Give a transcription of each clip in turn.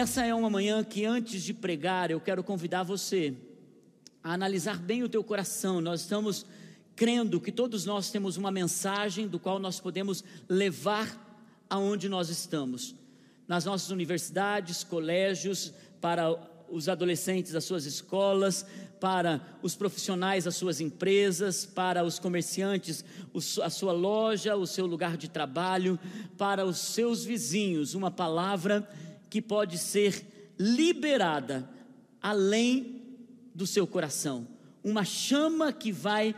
Essa é uma manhã que antes de pregar, eu quero convidar você a analisar bem o teu coração. Nós estamos crendo que todos nós temos uma mensagem do qual nós podemos levar aonde nós estamos. Nas nossas universidades, colégios, para os adolescentes das suas escolas, para os profissionais das suas empresas, para os comerciantes, a sua loja, o seu lugar de trabalho, para os seus vizinhos, uma palavra que pode ser liberada além do seu coração, uma chama que vai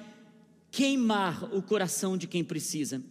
queimar o coração de quem precisa.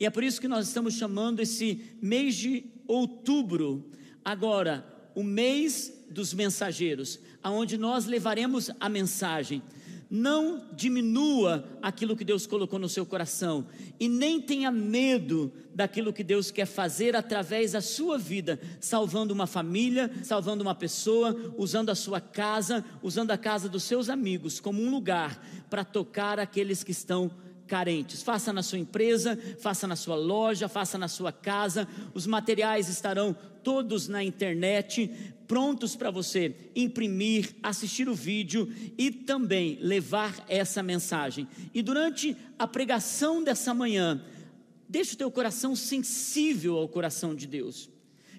E é por isso que nós estamos chamando esse mês de outubro, agora, o mês dos mensageiros, aonde nós levaremos a mensagem. Não diminua aquilo que Deus colocou no seu coração e nem tenha medo daquilo que Deus quer fazer através da sua vida, salvando uma família, salvando uma pessoa, usando a sua casa, usando a casa dos seus amigos como um lugar para tocar aqueles que estão carentes. Faça na sua empresa, faça na sua loja, faça na sua casa. Os materiais estarão todos na internet, prontos para você imprimir, assistir o vídeo e também levar essa mensagem. E durante a pregação dessa manhã, deixe o teu coração sensível ao coração de Deus.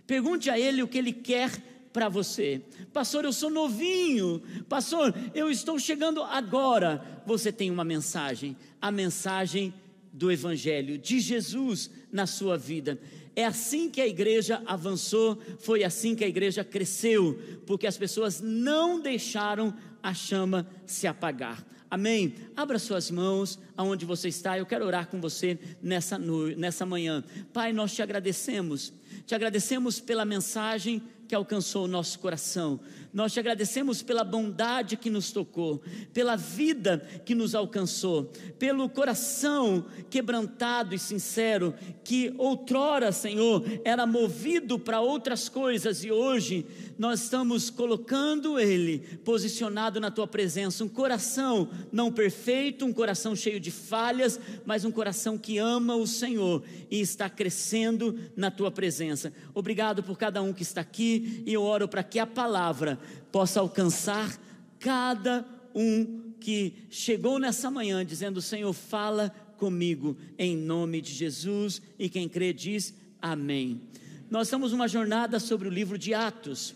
Pergunte a Ele o que Ele quer para você. Pastor, eu sou novinho. Pastor, eu estou chegando agora. Você tem uma mensagem, a mensagem do Evangelho, de Jesus na sua vida. É assim que a igreja avançou, foi assim que a igreja cresceu, porque as pessoas não deixaram a chama se apagar. Amém? Abra suas mãos aonde você está. Eu quero orar com você nessa, nessa manhã. Pai, nós te agradecemos. Te agradecemos pela mensagem que alcançou o nosso coração. Nós te agradecemos pela bondade que nos tocou, pela vida que nos alcançou, pelo coração quebrantado e sincero que outrora, Senhor, era movido para outras coisas e hoje nós estamos colocando ele posicionado na tua presença, um coração não perfeito, um coração cheio de falhas, mas um coração que ama o Senhor e está crescendo na tua presença. Obrigado por cada um que está aqui e eu oro para que a palavra possa alcançar cada um que chegou nessa manhã dizendo: Senhor, fala comigo em nome de Jesus. E quem crê diz amém. Nós estamos numa jornada sobre o livro de Atos.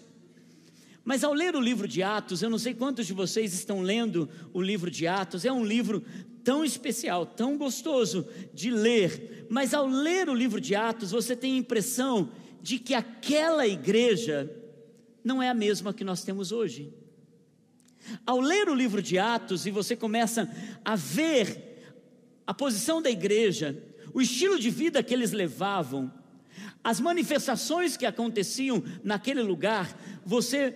Mas ao ler o livro de Atos, eu não sei quantos de vocês estão lendo o livro de Atos, é um livro tão especial, tão gostoso de ler, mas ao ler o livro de Atos, você tem a impressão de que aquela igreja não é a mesma que nós temos hoje. Ao ler o livro de Atos e você começa a ver a posição da igreja, o estilo de vida que eles levavam, as manifestações que aconteciam naquele lugar, você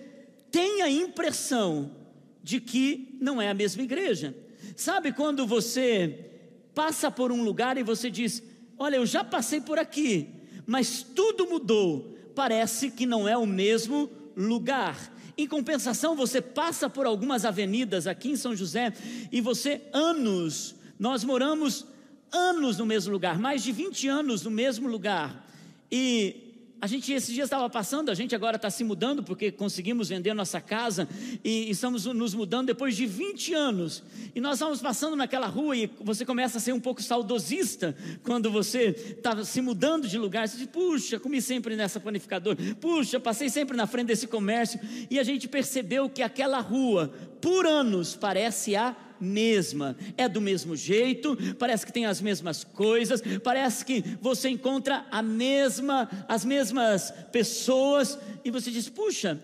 tem a impressão de que não é a mesma igreja. Sabe quando você passa por um lugar e você diz: Olha, eu já passei por aqui, mas tudo mudou. Parece que não é o mesmo lugar. Em compensação, você passa por algumas avenidas aqui em São José e você, anos, nós moramos anos no mesmo lugar, mais de 20 anos no mesmo lugar. E a gente esses dias estava passando, a gente agora está se mudando porque conseguimos vender nossa casa e estamos nos mudando depois de 20 anos. E nós estávamos passando naquela rua e você começa a ser um pouco saudosista quando você está se mudando de lugar. Você diz, puxa, comi sempre nessa panificadora, puxa, passei sempre na frente desse comércio. E a gente percebeu que aquela rua, por anos, parece a mesma, é do mesmo jeito, parece que tem as mesmas coisas, parece que você encontra a mesma, as mesmas pessoas e você diz: "Puxa,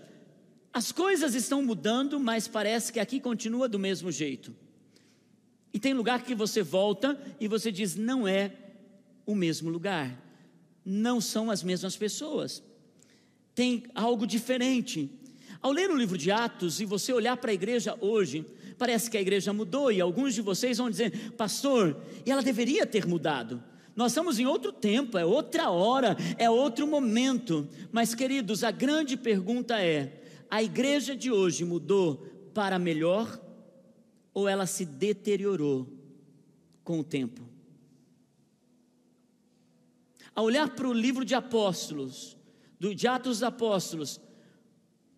as coisas estão mudando, mas parece que aqui continua do mesmo jeito". E tem lugar que você volta e você diz: "Não é o mesmo lugar. Não são as mesmas pessoas. Tem algo diferente". Ao ler o livro de Atos e você olhar para a igreja hoje, Parece que a igreja mudou e alguns de vocês vão dizer, pastor, e ela deveria ter mudado. Nós estamos em outro tempo, é outra hora, é outro momento. Mas, queridos, a grande pergunta é: a igreja de hoje mudou para melhor ou ela se deteriorou com o tempo? Ao olhar para o livro de Apóstolos, do, de Atos dos Apóstolos,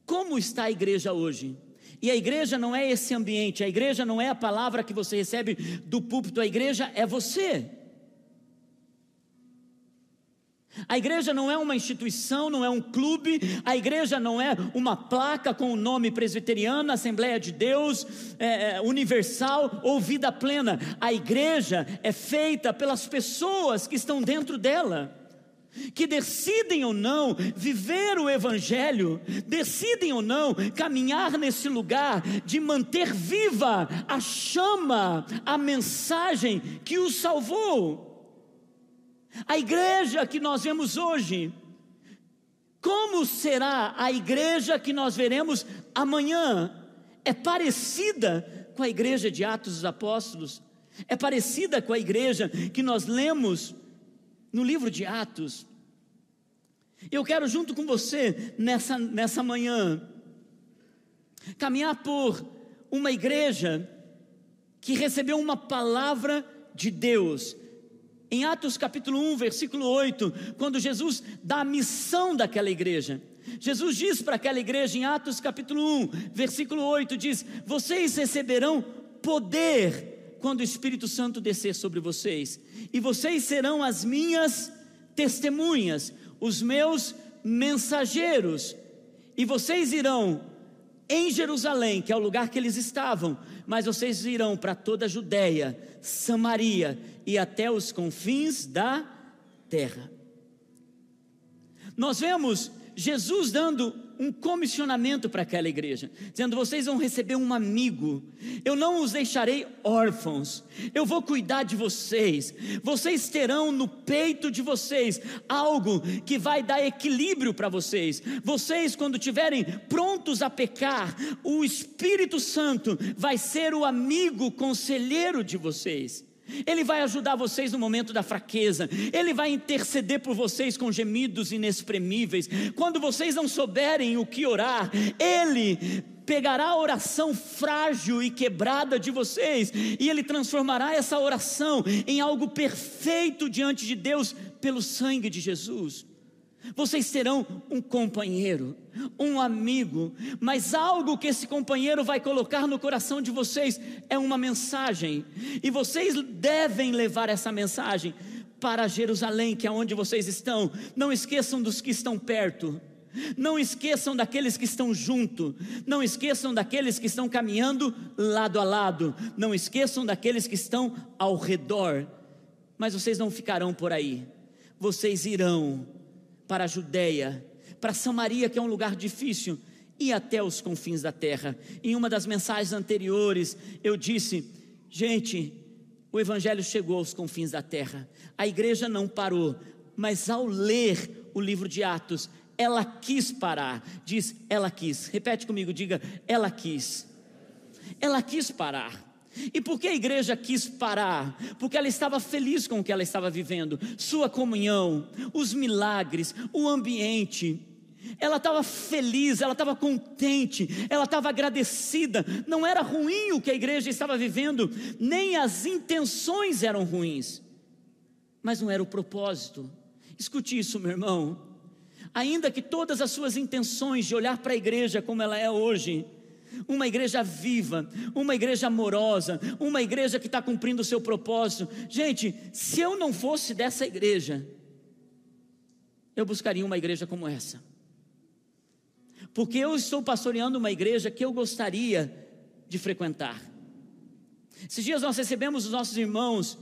Como está a igreja hoje? E a igreja não é esse ambiente, a igreja não é a palavra que você recebe do púlpito, a igreja é você. A igreja não é uma instituição, não é um clube, a igreja não é uma placa com o nome presbiteriana, Assembleia de Deus, é, é, Universal ou Vida Plena. A igreja é feita pelas pessoas que estão dentro dela que decidem ou não viver o Evangelho, decidem ou não caminhar nesse lugar de manter viva a chama, a mensagem que os salvou. A igreja que nós vemos hoje, como será a igreja que nós veremos amanhã? É parecida com a igreja de Atos dos Apóstolos, é parecida com a igreja que nós lemos no livro de Atos. Eu quero, junto com você, nessa, nessa manhã, caminhar por uma igreja que recebeu uma palavra de Deus. Em Atos capítulo 1, versículo 8, quando Jesus dá a missão daquela igreja, Jesus diz para aquela igreja em Atos capítulo 1, versículo 8, diz: Vocês receberão poder quando o Espírito Santo descer sobre vocês, e vocês serão as minhas testemunhas, os meus mensageiros, e vocês irão em Jerusalém, que é o lugar que eles estavam, mas vocês irão para toda a Judéia, Samaria e até os confins da terra. Nós vemos Jesus dando um comissionamento para aquela igreja, dizendo: vocês vão receber um amigo, eu não os deixarei órfãos, eu vou cuidar de vocês, vocês terão no peito de vocês algo que vai dar equilíbrio para vocês. Vocês, quando estiverem prontos a pecar, o Espírito Santo vai ser o amigo conselheiro de vocês. Ele vai ajudar vocês no momento da fraqueza, Ele vai interceder por vocês com gemidos inexprimíveis. Quando vocês não souberem o que orar, Ele pegará a oração frágil e quebrada de vocês e Ele transformará essa oração em algo perfeito diante de Deus pelo sangue de Jesus. Vocês terão um companheiro, um amigo, mas algo que esse companheiro vai colocar no coração de vocês é uma mensagem, e vocês devem levar essa mensagem para Jerusalém, que é onde vocês estão. Não esqueçam dos que estão perto. Não esqueçam daqueles que estão junto, não esqueçam daqueles que estão caminhando lado a lado, não esqueçam daqueles que estão ao redor. Mas vocês não ficarão por aí. Vocês irão para a Judéia, para Samaria, que é um lugar difícil, e até os confins da terra. Em uma das mensagens anteriores, eu disse: gente, o Evangelho chegou aos confins da terra, a igreja não parou, mas ao ler o livro de Atos, ela quis parar. Diz, ela quis. Repete comigo, diga, ela quis. Ela quis parar. E por que a igreja quis parar? Porque ela estava feliz com o que ela estava vivendo, sua comunhão, os milagres, o ambiente. Ela estava feliz, ela estava contente, ela estava agradecida. Não era ruim o que a igreja estava vivendo, nem as intenções eram ruins, mas não era o propósito. Escute isso, meu irmão. Ainda que todas as suas intenções de olhar para a igreja como ela é hoje, uma igreja viva, uma igreja amorosa, uma igreja que está cumprindo o seu propósito. Gente, se eu não fosse dessa igreja, eu buscaria uma igreja como essa, porque eu estou pastoreando uma igreja que eu gostaria de frequentar. Esses dias nós recebemos os nossos irmãos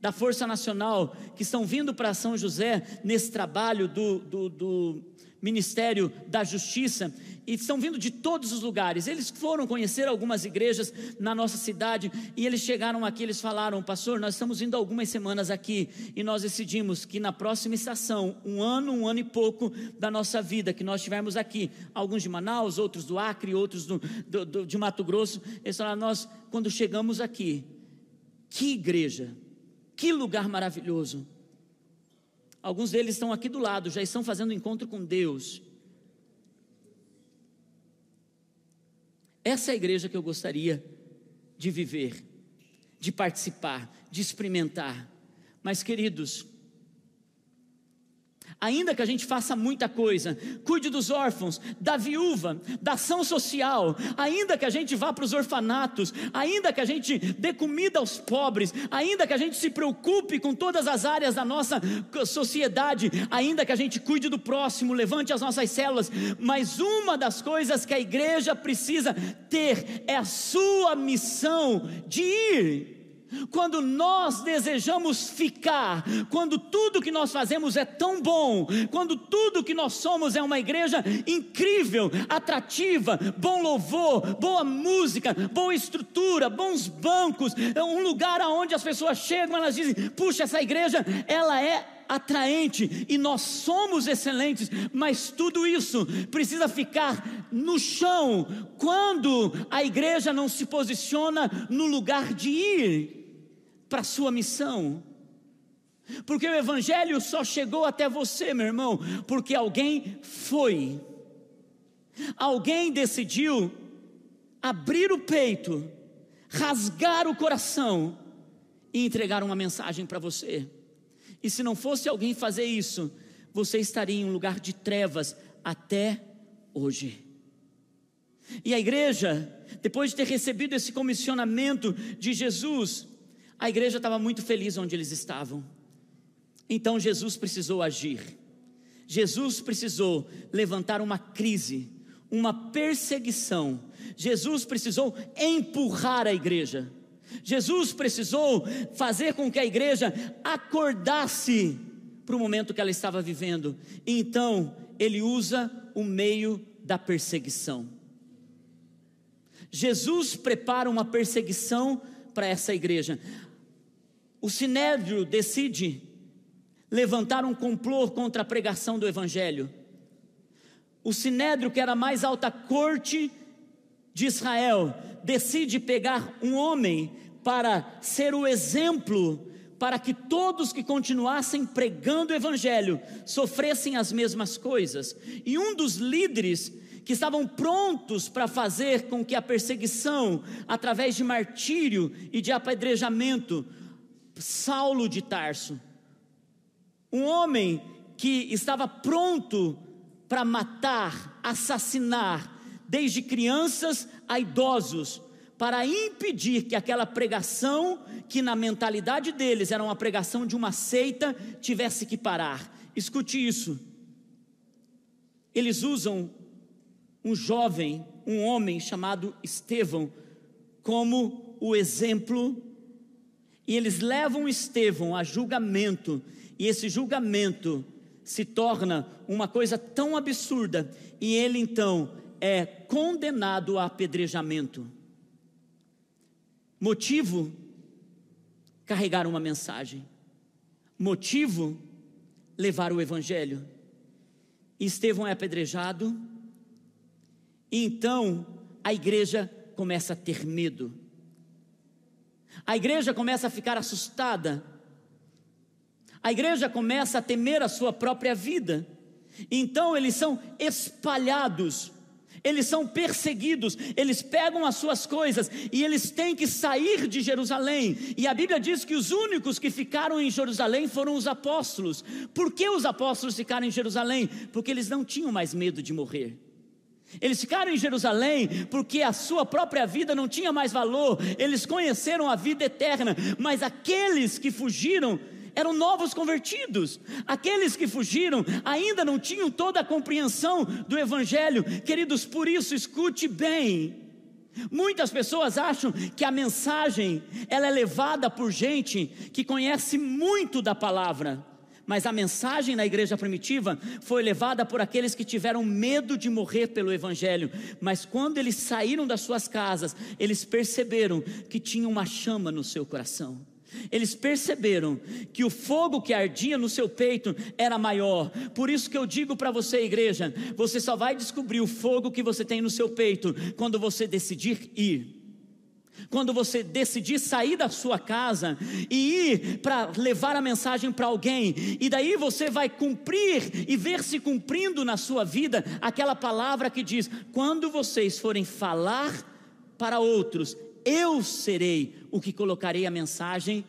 da Força Nacional que estão vindo para São José nesse trabalho do, do, do Ministério da Justiça e estão vindo de todos os lugares. Eles foram conhecer algumas igrejas na nossa cidade e eles chegaram aqui, eles falaram: "Pastor, nós estamos indo algumas semanas aqui e nós decidimos que na próxima estação, um ano, um ano e pouco da nossa vida que nós estivermos aqui, alguns de Manaus, outros do Acre, outros do, do, do, de Mato Grosso, eles falaram: "Nós quando chegamos aqui, que igreja, que lugar maravilhoso!" Alguns deles estão aqui do lado, já estão fazendo encontro com Deus. Essa é a igreja que eu gostaria de viver, de participar, de experimentar. Mas, queridos, Ainda que a gente faça muita coisa, cuide dos órfãos, da viúva, da ação social, ainda que a gente vá para os orfanatos, ainda que a gente dê comida aos pobres, ainda que a gente se preocupe com todas as áreas da nossa sociedade, ainda que a gente cuide do próximo, levante as nossas células, mas uma das coisas que a igreja precisa ter é a sua missão de ir quando nós desejamos ficar, quando tudo que nós fazemos é tão bom, quando tudo que nós somos é uma igreja incrível, atrativa, bom louvor, boa música, boa estrutura, bons bancos, é um lugar aonde as pessoas chegam, elas dizem: "Puxa, essa igreja, ela é atraente e nós somos excelentes, mas tudo isso precisa ficar no chão quando a igreja não se posiciona no lugar de ir para a sua missão. Porque o Evangelho só chegou até você, meu irmão, porque alguém foi, alguém decidiu abrir o peito, rasgar o coração e entregar uma mensagem para você. E se não fosse alguém fazer isso, você estaria em um lugar de trevas até hoje. E a igreja, depois de ter recebido esse comissionamento de Jesus, a igreja estava muito feliz onde eles estavam. Então Jesus precisou agir. Jesus precisou levantar uma crise, uma perseguição. Jesus precisou empurrar a igreja. Jesus precisou fazer com que a igreja acordasse para o momento que ela estava vivendo. Então, ele usa o meio da perseguição. Jesus prepara uma perseguição para essa igreja. O sinédrio decide levantar um complô contra a pregação do evangelho. O sinédrio, que era a mais alta corte de Israel, decide pegar um homem para ser o exemplo para que todos que continuassem pregando o evangelho sofressem as mesmas coisas. E um dos líderes que estavam prontos para fazer com que a perseguição, através de martírio e de apedrejamento, Saulo de Tarso, um homem que estava pronto para matar, assassinar, desde crianças a idosos, para impedir que aquela pregação, que na mentalidade deles era uma pregação de uma seita, tivesse que parar. Escute isso. Eles usam um jovem, um homem chamado Estevão, como o exemplo e eles levam Estevão a julgamento, e esse julgamento se torna uma coisa tão absurda, e ele então é condenado a apedrejamento. Motivo: carregar uma mensagem. Motivo: levar o evangelho. E Estevão é apedrejado, e então a igreja começa a ter medo a igreja começa a ficar assustada, a igreja começa a temer a sua própria vida, então eles são espalhados, eles são perseguidos, eles pegam as suas coisas e eles têm que sair de Jerusalém. E a Bíblia diz que os únicos que ficaram em Jerusalém foram os apóstolos. Por que os apóstolos ficaram em Jerusalém? Porque eles não tinham mais medo de morrer. Eles ficaram em Jerusalém porque a sua própria vida não tinha mais valor, eles conheceram a vida eterna, mas aqueles que fugiram eram novos convertidos, aqueles que fugiram ainda não tinham toda a compreensão do Evangelho, queridos, por isso escute bem. Muitas pessoas acham que a mensagem ela é levada por gente que conhece muito da palavra, mas a mensagem na igreja primitiva foi levada por aqueles que tiveram medo de morrer pelo Evangelho, mas quando eles saíram das suas casas, eles perceberam que tinha uma chama no seu coração. Eles perceberam que o fogo que ardia no seu peito era maior. Por isso que eu digo para você, igreja, você só vai descobrir o fogo que você tem no seu peito quando você decidir ir quando você decidir sair da sua casa e ir para levar a mensagem para alguém, e daí você vai cumprir e ver se cumprindo na sua vida aquela palavra que diz: quando vocês forem falar para outros, eu serei o que colocarei a mensagem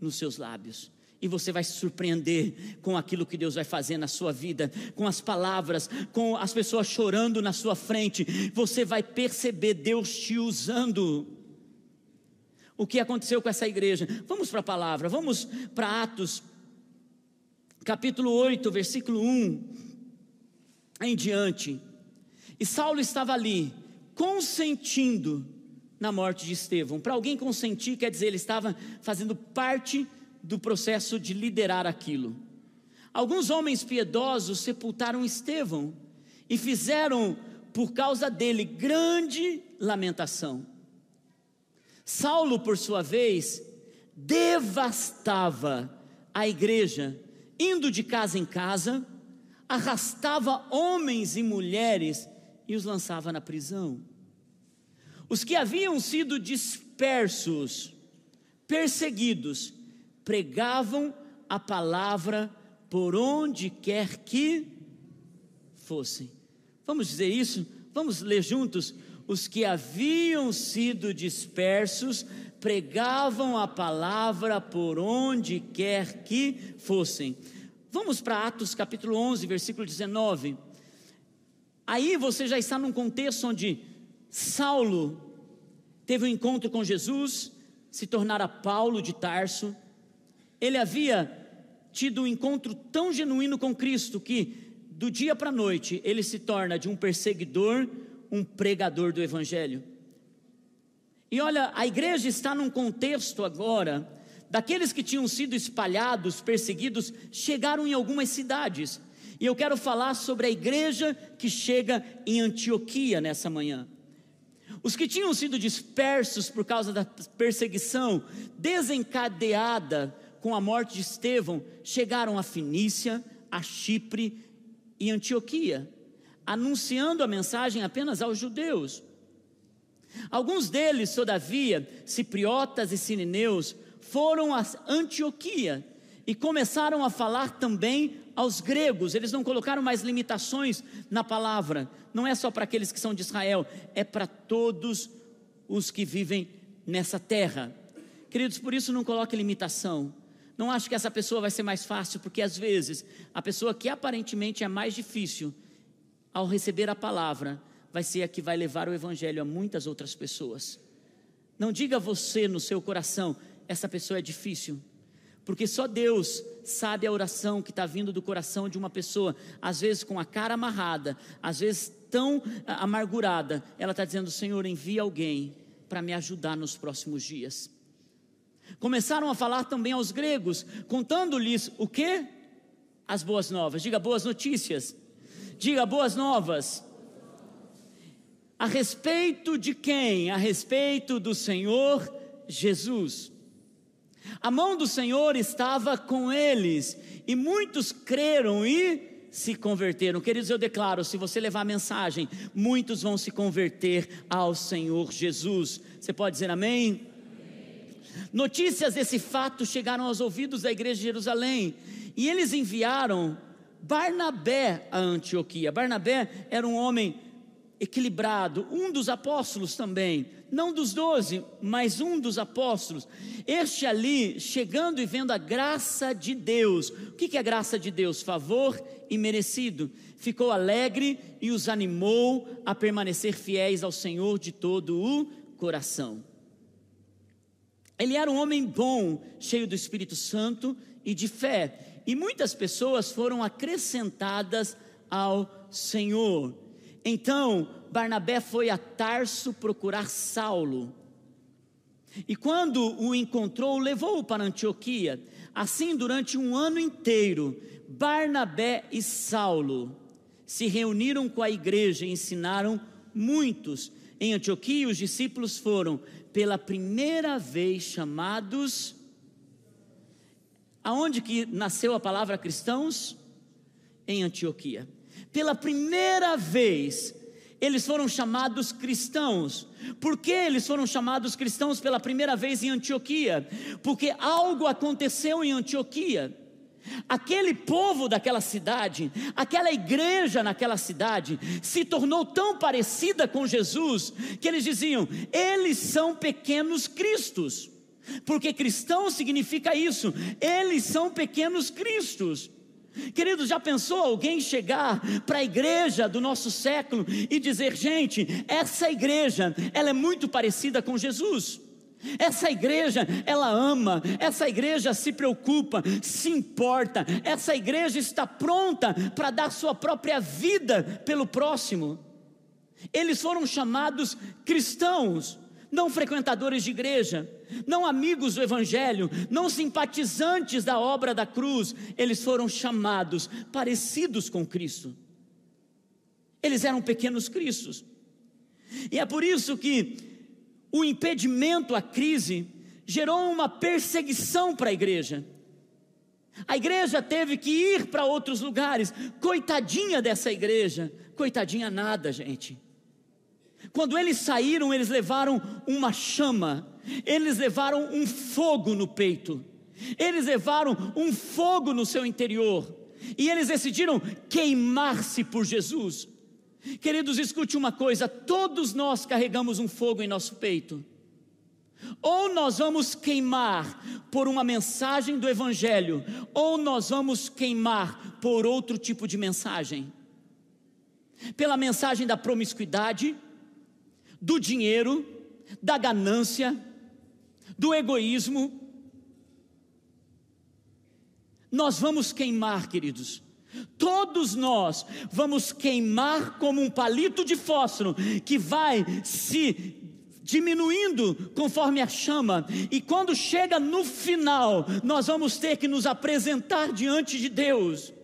nos seus lábios. E você vai se surpreender com aquilo que Deus vai fazer na sua vida, com as palavras, com as pessoas chorando na sua frente. Você vai perceber Deus te usando. O que aconteceu com essa igreja? Vamos para a palavra, vamos para Atos, capítulo 8, versículo 1 em diante. E Saulo estava ali, consentindo na morte de Estevão. Para alguém consentir, quer dizer, ele estava fazendo parte do processo de liderar aquilo. Alguns homens piedosos sepultaram Estevão e fizeram, por causa dele, grande lamentação. Saulo, por sua vez, devastava a igreja, indo de casa em casa, arrastava homens e mulheres e os lançava na prisão. Os que haviam sido dispersos, perseguidos, pregavam a palavra por onde quer que fossem. Vamos dizer isso? Vamos ler juntos? Os que haviam sido dispersos pregavam a palavra por onde quer que fossem. Vamos para Atos capítulo 11, versículo 19. Aí você já está num contexto onde Saulo teve um encontro com Jesus, se tornara Paulo de Tarso, ele havia tido um encontro tão genuíno com Cristo que, do dia para a noite, ele se torna de um perseguidor, um pregador do Evangelho. E olha, a igreja está num contexto agora, daqueles que tinham sido espalhados, perseguidos, chegaram em algumas cidades. E eu quero falar sobre a igreja que chega em Antioquia nessa manhã. Os que tinham sido dispersos por causa da perseguição desencadeada com a morte de Estevão, chegaram a Finícia, a Chipre e Antioquia, anunciando a mensagem apenas aos judeus. Alguns deles, todavia, cipriotas e sirineus, foram a Antioquia e começaram a falar também aos gregos. Eles não colocaram mais limitações na palavra. Não é só para aqueles que são de Israel, é para todos os que vivem nessa terra. Queridos, por isso não coloque limitação. Não acho que essa pessoa vai ser mais fácil, porque às vezes a pessoa que aparentemente é mais difícil, ao receber a palavra, vai ser a que vai levar o evangelho a muitas outras pessoas. Não diga você no seu coração, essa pessoa é difícil, porque só Deus sabe a oração que está vindo do coração de uma pessoa, às vezes com a cara amarrada, às vezes tão amargurada, ela está dizendo: Senhor, envia alguém para me ajudar nos próximos dias. Começaram a falar também aos gregos, contando-lhes o que? As boas novas. Diga boas notícias. Diga boas novas. A respeito de quem? A respeito do Senhor Jesus. A mão do Senhor estava com eles, e muitos creram e se converteram. Queridos, eu declaro: se você levar a mensagem, muitos vão se converter ao Senhor Jesus. Você pode dizer amém? Notícias desse fato chegaram aos ouvidos da igreja de Jerusalém e eles enviaram Barnabé a Antioquia. Barnabé era um homem equilibrado, um dos apóstolos também, não dos doze, mas um dos apóstolos. Este ali, chegando e vendo a graça de Deus, o que é graça de Deus? Favor imerecido. Ficou alegre e os animou a permanecer fiéis ao Senhor de todo o coração. Ele era um homem bom, cheio do Espírito Santo e de fé, e muitas pessoas foram acrescentadas ao Senhor. Então, Barnabé foi a Tarso procurar Saulo. E quando o encontrou, levou-o para Antioquia. Assim, durante um ano inteiro, Barnabé e Saulo se reuniram com a igreja e ensinaram muitos. Em Antioquia, os discípulos foram pela primeira vez chamados. Aonde que nasceu a palavra cristãos? Em Antioquia. Pela primeira vez, eles foram chamados cristãos. Por que eles foram chamados cristãos pela primeira vez em Antioquia? Porque algo aconteceu em Antioquia. Aquele povo daquela cidade, aquela igreja naquela cidade, se tornou tão parecida com Jesus que eles diziam: eles são pequenos cristos. Porque cristão significa isso, eles são pequenos cristos. Queridos, já pensou alguém chegar para a igreja do nosso século e dizer, gente, essa igreja, ela é muito parecida com Jesus. Essa igreja, ela ama, essa igreja se preocupa, se importa, essa igreja está pronta para dar sua própria vida pelo próximo. Eles foram chamados cristãos, não frequentadores de igreja, não amigos do Evangelho, não simpatizantes da obra da cruz, eles foram chamados parecidos com Cristo. Eles eram pequenos cristos. E é por isso que o impedimento à crise gerou uma perseguição para a igreja. A igreja teve que ir para outros lugares. Coitadinha dessa igreja, coitadinha nada, gente. Quando eles saíram, eles levaram uma chama, eles levaram um fogo no peito, eles levaram um fogo no seu interior, e eles decidiram queimar-se por Jesus. Queridos, escute uma coisa: todos nós carregamos um fogo em nosso peito. Ou nós vamos queimar por uma mensagem do Evangelho, ou nós vamos queimar por outro tipo de mensagem. Pela mensagem da promiscuidade, do dinheiro, da ganância, do egoísmo. Nós vamos queimar, queridos. Todos nós vamos queimar como um palito de fósforo que vai se diminuindo conforme a chama, e quando chega no final, nós vamos ter que nos apresentar diante de Deus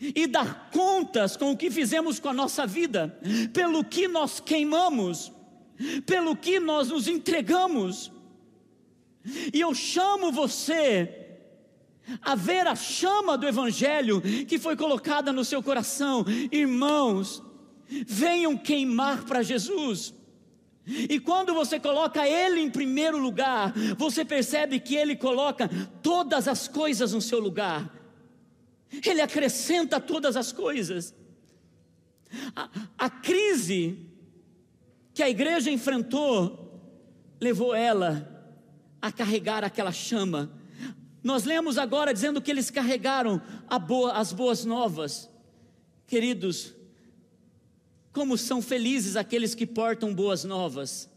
e dar contas com o que fizemos com a nossa vida, pelo que nós queimamos, pelo que nós nos entregamos. E eu chamo você a ver a chama do Evangelho que foi colocada no seu coração, irmãos, venham queimar para Jesus. E quando você coloca Ele em primeiro lugar, você percebe que Ele coloca todas as coisas no seu lugar. Ele acrescenta todas as coisas. A, a crise que a igreja enfrentou levou ela a carregar aquela chama. Nós lemos agora dizendo que eles carregaram boa, as boas novas. Queridos, como são felizes aqueles que portam boas novas.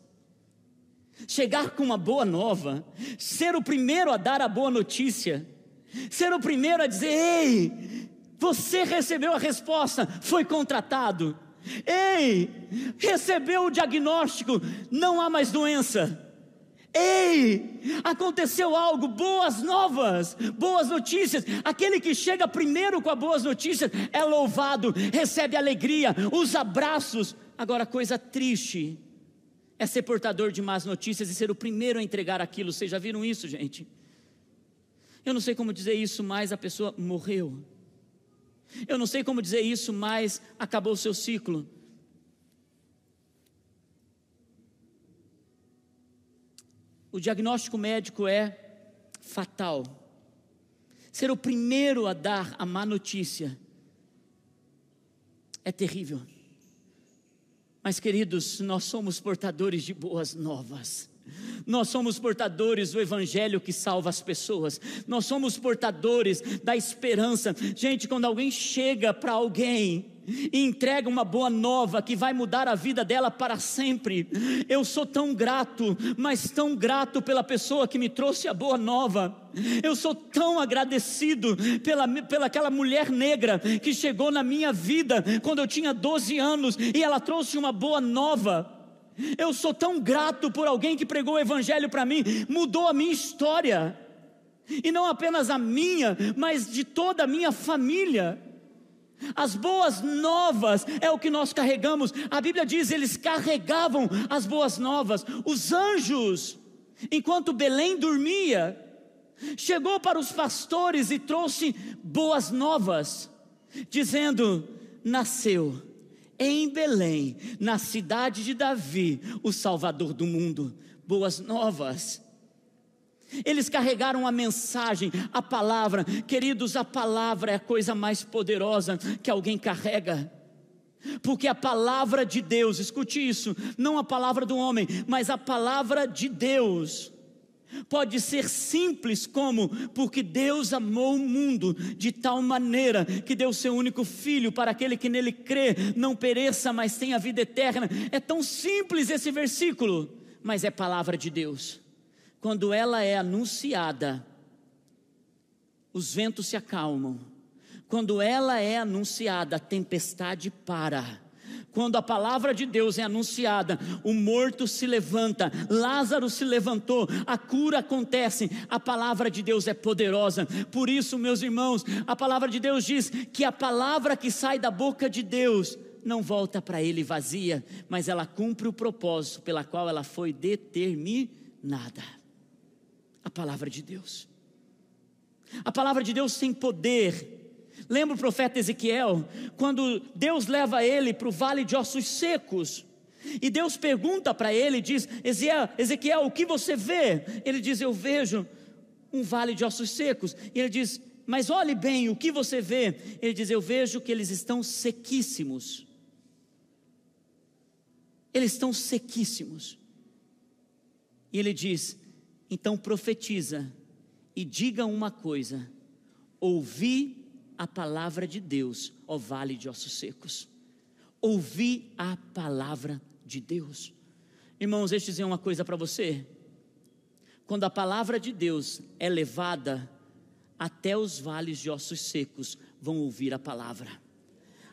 Chegar com uma boa nova, ser o primeiro a dar a boa notícia, ser o primeiro a dizer: ei, você recebeu a resposta, foi contratado. Ei, recebeu o diagnóstico, não há mais doença. Ei, aconteceu algo, boas novas, boas notícias. Aquele que chega primeiro com as boas notícias é louvado, recebe alegria, os abraços. Agora, coisa triste é ser portador de más notícias e ser o primeiro a entregar aquilo. Vocês já viram isso, gente? Eu não sei como dizer isso, mas a pessoa morreu. Eu não sei como dizer isso, mas acabou o seu ciclo. O diagnóstico médico é fatal. Ser o primeiro a dar a má notícia é terrível. Mas, queridos, nós somos portadores de boas novas. Nós somos portadores do Evangelho que salva as pessoas, nós somos portadores da esperança. Gente, quando alguém chega para alguém e entrega uma boa nova que vai mudar a vida dela para sempre, eu sou tão grato, mas tão grato pela pessoa que me trouxe a boa nova. Eu sou tão agradecido pela, pela aquela mulher negra que chegou na minha vida quando eu tinha 12 anos e ela trouxe uma boa nova. Eu sou tão grato por alguém que pregou o Evangelho para mim, mudou a minha história, e não apenas a minha, mas de toda a minha família. As boas novas é o que nós carregamos. A Bíblia diz: eles carregavam as boas novas. Os anjos, enquanto Belém dormia, chegou para os pastores e trouxe boas novas, dizendo: nasceu em Belém, na cidade de Davi, o Salvador do mundo. Boas novas. Eles carregaram a mensagem, a palavra. Queridos, a palavra é a coisa mais poderosa que alguém carrega. Porque a palavra de Deus, escute isso, não a palavra do homem, mas a palavra de Deus, Pode ser simples como porque Deus amou o mundo de tal maneira que deu seu único filho para aquele que nele crê não pereça, mas tenha vida eterna. É tão simples esse versículo, mas é palavra de Deus. Quando ela é anunciada, os ventos se acalmam. Quando ela é anunciada, a tempestade para quando a palavra de Deus é anunciada, o morto se levanta, Lázaro se levantou, a cura acontece, a palavra de Deus é poderosa. Por isso, meus irmãos, a palavra de Deus diz que a palavra que sai da boca de Deus não volta para ele vazia, mas ela cumpre o propósito pela qual ela foi determinada. A palavra de Deus. A palavra de Deus tem poder Lembra o profeta Ezequiel, quando Deus leva ele para o vale de ossos secos, e Deus pergunta para ele, diz: Ezequiel, o que você vê? Ele diz: Eu vejo um vale de ossos secos. E ele diz: Mas olhe bem, o que você vê? Ele diz: Eu vejo que eles estão sequíssimos. Eles estão sequíssimos. E ele diz: Então profetiza e diga uma coisa: Ouvi a palavra de Deus, ó vale de ossos secos. Ouvi a palavra de Deus. Irmãos, deixa eu dizer uma coisa para você. Quando a palavra de Deus é levada, até os vales de ossos secos vão ouvir a palavra.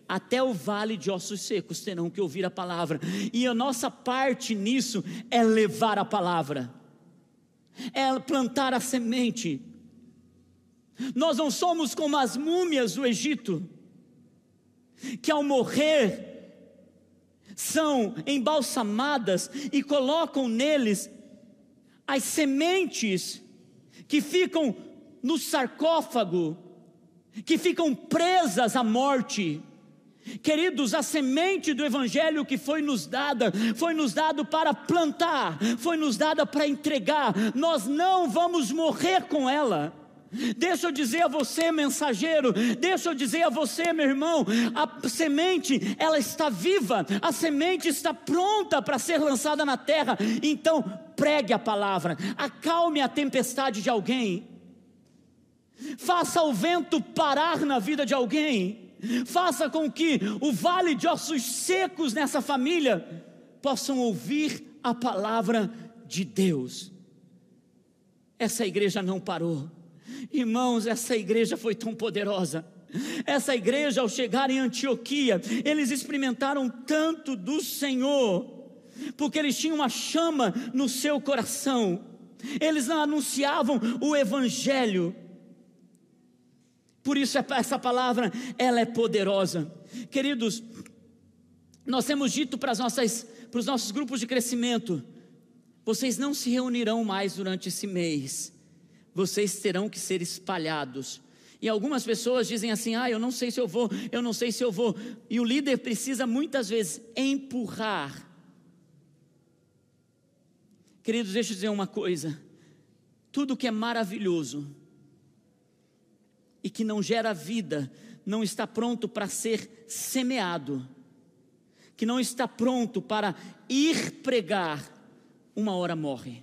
Até o vale de ossos secos terão que ouvir a palavra. E a nossa parte nisso é levar a palavra, é plantar a semente nós não somos como as múmias do Egito, que ao morrer são embalsamadas e colocam neles as sementes que ficam no sarcófago, que ficam presas à morte. Queridos, a semente do Evangelho que foi nos dada, foi nos dado para plantar, foi nos dada para entregar, nós não vamos morrer com ela. Deixa eu dizer a você, mensageiro, deixa eu dizer a você, meu irmão, a semente, ela está viva, a semente está pronta para ser lançada na terra. Então, pregue a palavra, acalme a tempestade de alguém. Faça o vento parar na vida de alguém. Faça com que o vale de ossos secos nessa família possam ouvir a palavra de Deus. Essa igreja não parou. Irmãos, essa igreja foi tão poderosa. Essa igreja, ao chegar em Antioquia, eles experimentaram tanto do Senhor, porque eles tinham uma chama no seu coração, eles anunciavam o Evangelho. Por isso, essa palavra, ela é poderosa. Queridos, nós temos dito para, as nossas, para os nossos grupos de crescimento: vocês não se reunirão mais durante esse mês vocês terão que ser espalhados. E algumas pessoas dizem assim: ah, eu não sei se eu vou, eu não sei se eu vou. E o líder precisa muitas vezes empurrar. Queridos, deixa eu dizer uma coisa: tudo que é maravilhoso e que não gera vida, não está pronto para ser semeado, que não está pronto para ir pregar, uma hora morre.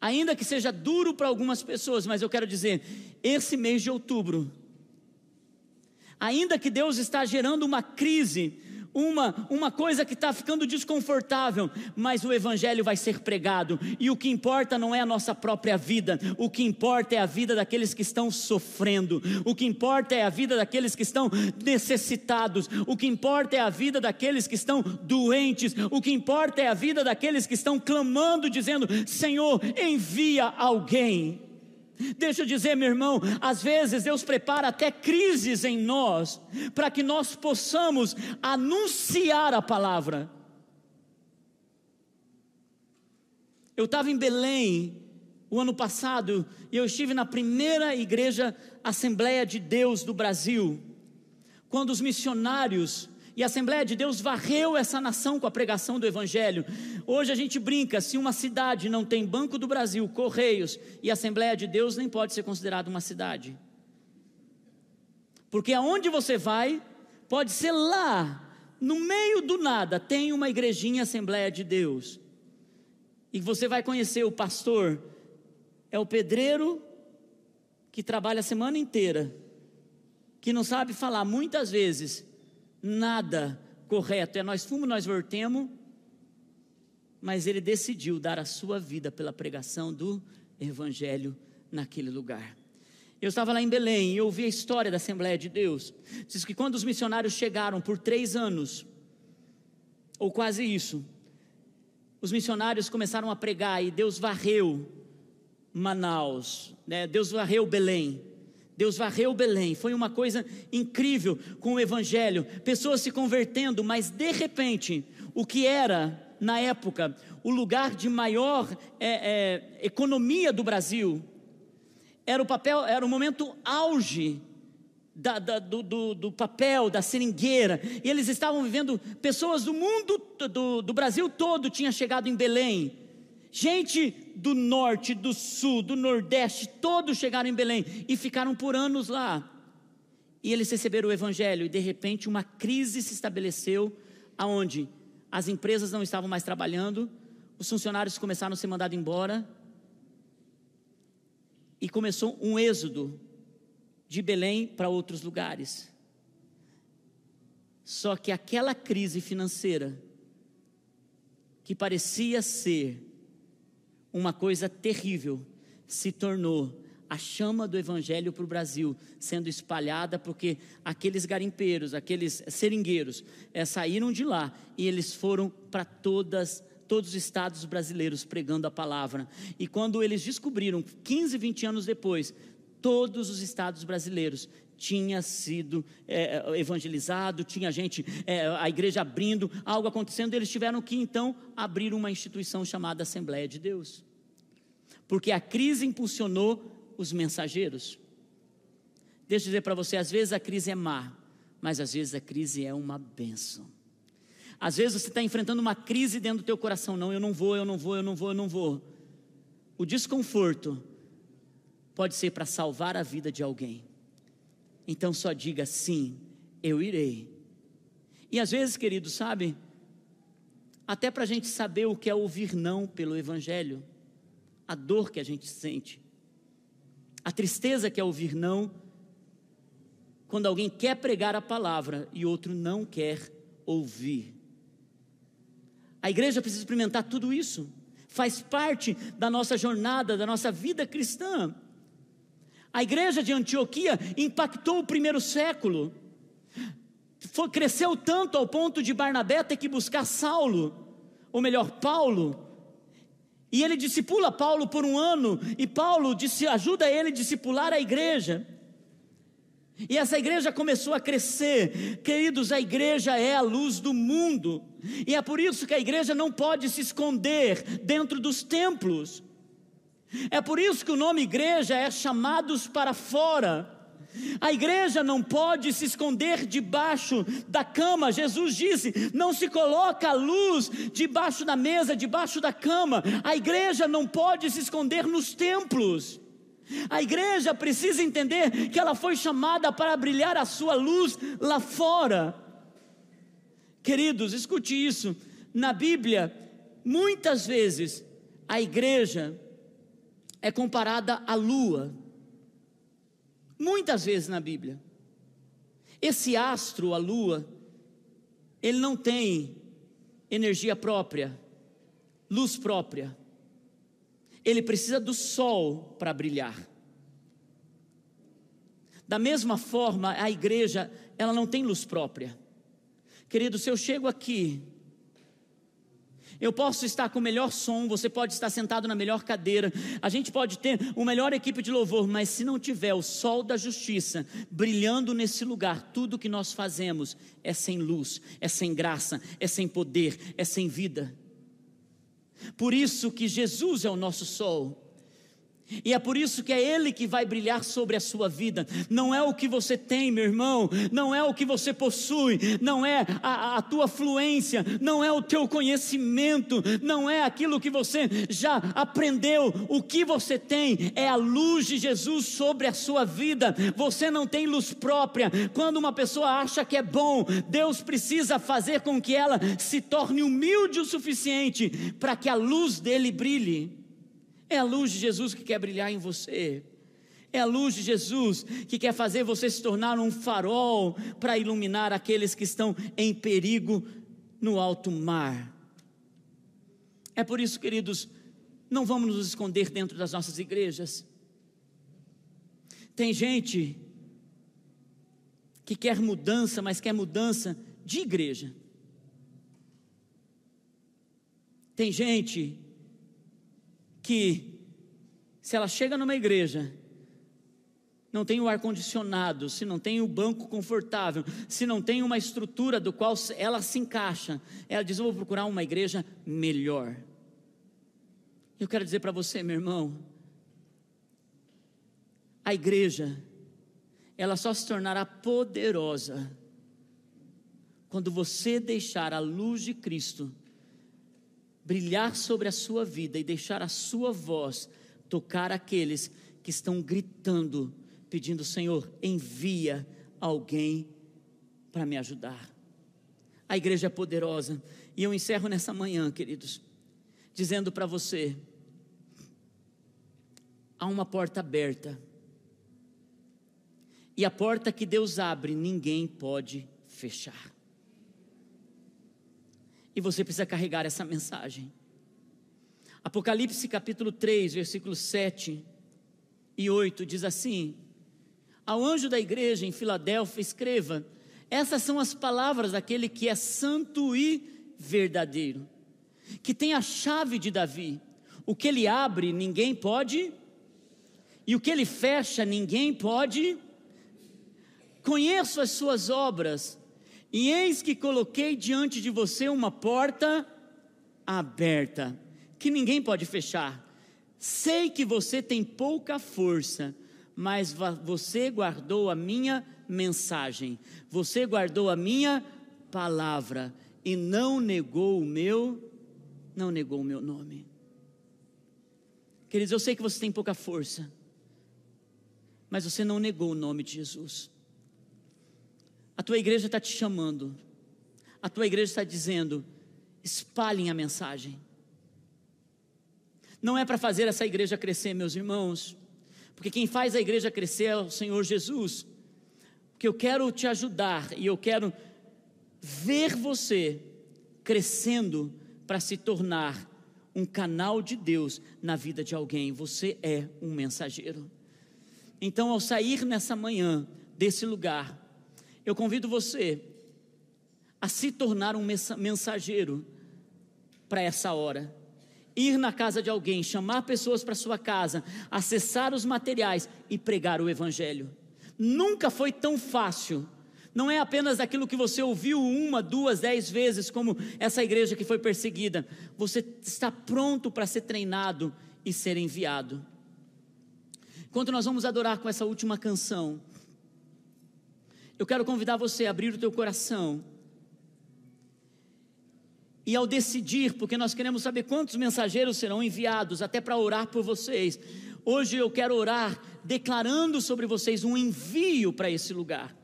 Ainda que seja duro para algumas pessoas, mas eu quero dizer, esse mês de outubro, ainda que Deus está gerando uma crise uma, uma coisa que está ficando desconfortável, mas o Evangelho vai ser pregado, e o que importa não é a nossa própria vida, o que importa é a vida daqueles que estão sofrendo, o que importa é a vida daqueles que estão necessitados, o que importa é a vida daqueles que estão doentes, o que importa é a vida daqueles que estão clamando, dizendo: Senhor, envia alguém. Deixa eu dizer, meu irmão, às vezes Deus prepara até crises em nós, para que nós possamos anunciar a palavra. Eu estava em Belém o ano passado e eu estive na primeira igreja Assembleia de Deus do Brasil, quando os missionários e a Assembleia de Deus varreu essa nação com a pregação do Evangelho. Hoje a gente brinca: se uma cidade não tem Banco do Brasil, Correios e Assembleia de Deus, nem pode ser considerada uma cidade. Porque aonde você vai, pode ser lá, no meio do nada, tem uma igrejinha Assembleia de Deus. E você vai conhecer o pastor, é o pedreiro que trabalha a semana inteira, que não sabe falar muitas vezes nada correto, é nós fomos, nós voltemos, mas ele decidiu dar a sua vida pela pregação do evangelho naquele lugar. Eu estava lá em Belém e ouvi a história da Assembleia de Deus. Diz que quando os missionários chegaram por três anos, ou quase isso, os missionários começaram a pregar e Deus varreu Manaus, né? Deus varreu Belém. Deus varreu Belém, foi uma coisa incrível com o Evangelho, pessoas se convertendo, mas de repente, o que era na época o lugar de maior é, é, economia do Brasil, era o papel, era o momento auge da, da, do, do, do, papel, da seringueira, e eles estavam vivendo, pessoas do mundo, do, do Brasil todo tinha chegado em Belém, gente do norte, do sul, do nordeste, todos chegaram em Belém e ficaram por anos lá. E eles receberam o evangelho e de repente uma crise se estabeleceu aonde as empresas não estavam mais trabalhando, os funcionários começaram a ser mandados embora, e começou um êxodo de Belém para outros lugares. Só que aquela crise financeira, que parecia ser uma coisa terrível, se tornou a chama do evangelho para o Brasil, sendo espalhada porque aqueles garimpeiros, aqueles seringueiros, é, saíram de lá e eles foram para todas todos os estados brasileiros pregando a palavra. E quando eles descobriram, 15, 20 anos depois, todos os estados brasileiros tinha sido é, evangelizado, tinha gente, é, a igreja abrindo, algo acontecendo, eles tiveram que então abrir uma instituição chamada Assembleia de Deus, porque a crise impulsionou os mensageiros. Deixa eu dizer para você, às vezes a crise é má, mas às vezes a crise é uma bênção. Às vezes você está enfrentando uma crise dentro do teu coração. Não, eu não vou, eu não vou, eu não vou, eu não vou. O desconforto pode ser para salvar a vida de alguém. Então só diga sim, eu irei. E às vezes, querido, sabe, até para a gente saber o que é ouvir não pelo Evangelho, a dor que a gente sente, a tristeza que é ouvir não, quando alguém quer pregar a palavra e outro não quer ouvir. A igreja precisa experimentar tudo isso. Faz parte da nossa jornada, da nossa vida cristã. A igreja de Antioquia impactou o primeiro século. Foi, cresceu tanto ao ponto de Barnabé ter que buscar Saulo, ou melhor, Paulo. E ele discipula Paulo por um ano, e Paulo disse, ajuda ele a discipular a igreja. E essa igreja começou a crescer. Queridos, a igreja é a luz do mundo. E é por isso que a igreja não pode se esconder dentro dos templos. É por isso que o nome igreja é chamados para fora. A igreja não pode se esconder debaixo da cama. Jesus disse: não se coloca a luz debaixo da mesa, debaixo da cama. A igreja não pode se esconder nos templos. A igreja precisa entender que ela foi chamada para brilhar a sua luz lá fora. Queridos, escute isso. Na Bíblia, muitas vezes, a igreja é comparada à lua. Muitas vezes na Bíblia. Esse astro, a lua, ele não tem energia própria, luz própria ele precisa do sol para brilhar. Da mesma forma, a igreja, ela não tem luz própria. Querido, se eu chego aqui, eu posso estar com o melhor som, você pode estar sentado na melhor cadeira, a gente pode ter uma melhor equipe de louvor, mas se não tiver o sol da justiça brilhando nesse lugar, tudo que nós fazemos é sem luz, é sem graça, é sem poder, é sem vida. Por isso que Jesus é o nosso sol. E é por isso que é Ele que vai brilhar sobre a sua vida. Não é o que você tem, meu irmão, não é o que você possui, não é a, a, tua fluência, não é o teu conhecimento, não é aquilo que você já aprendeu. O que você tem é a luz de Jesus sobre a sua vida. Você não tem luz própria. Quando uma pessoa acha que é bom, Deus precisa fazer com que ela se torne humilde o suficiente para que a luz dele brilhe. É a luz de Jesus que quer brilhar em você. É a luz de Jesus que quer fazer você se tornar um farol para iluminar aqueles que estão em perigo no alto mar. É por isso, queridos, não vamos nos esconder dentro das nossas igrejas. Tem gente que quer mudança, mas quer mudança de igreja. Tem gente que, se ela chega numa igreja, não tem o ar-condicionado, se não tem o banco confortável, se não tem uma estrutura do qual ela se encaixa, ela diz: vou procurar uma igreja melhor. Eu quero dizer para você, meu irmão, a igreja, ela só se tornará poderosa quando você deixar a luz de Cristo brilhar sobre a sua vida e deixar a sua voz tocar aqueles que estão gritando, pedindo: Senhor, envia alguém para me ajudar. A igreja é poderosa. E eu encerro nessa manhã, queridos, dizendo para você: há uma porta aberta. E a porta que Deus abre, ninguém pode fechar. E você precisa carregar essa mensagem. Apocalipse capítulo 3, versículos 7 e 8 diz assim: Ao anjo da igreja em Filadélfia, escreva: Essas são as palavras daquele que é santo e verdadeiro, que tem a chave de Davi. O que ele abre, ninguém pode, e o que ele fecha, ninguém pode. Conheço as suas obras e eis que coloquei diante de você uma porta aberta, que ninguém pode fechar. Sei que você tem pouca força, mas você guardou a minha mensagem, você guardou a minha palavra e não negou o meu, não negou o meu nome. Queridos, eu sei que você tem pouca força, mas você não negou o nome de Jesus. A tua igreja está te chamando. A tua igreja está dizendo: espalhem a mensagem. Não é para fazer essa igreja crescer, meus irmãos, porque quem faz a igreja crescer é o Senhor Jesus. Porque eu quero te ajudar e eu quero ver você crescendo para se tornar um canal de Deus na vida de alguém. Você é um mensageiro. Então, ao sair nessa manhã desse lugar, eu convido você a se tornar um mensageiro para essa hora. Ir na casa de alguém, chamar pessoas para sua casa, acessar os materiais e pregar o Evangelho. Nunca foi tão fácil. Não é apenas aquilo que você ouviu uma, duas, dez vezes, como essa igreja que foi perseguida. Você está pronto para ser treinado e ser enviado. Enquanto nós vamos adorar com essa última canção, eu quero convidar você a abrir o teu coração. E ao decidir, porque nós queremos saber quantos mensageiros serão enviados, até para orar por vocês. Hoje eu quero orar declarando sobre vocês um envio para esse lugar.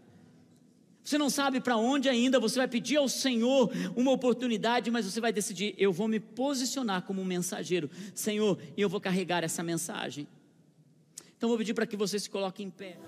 Você não sabe para onde ainda, você vai pedir ao Senhor uma oportunidade, mas você vai decidir: eu vou me posicionar como um mensageiro, Senhor, e eu vou carregar essa mensagem. Então vou pedir para que você se coloque em pé.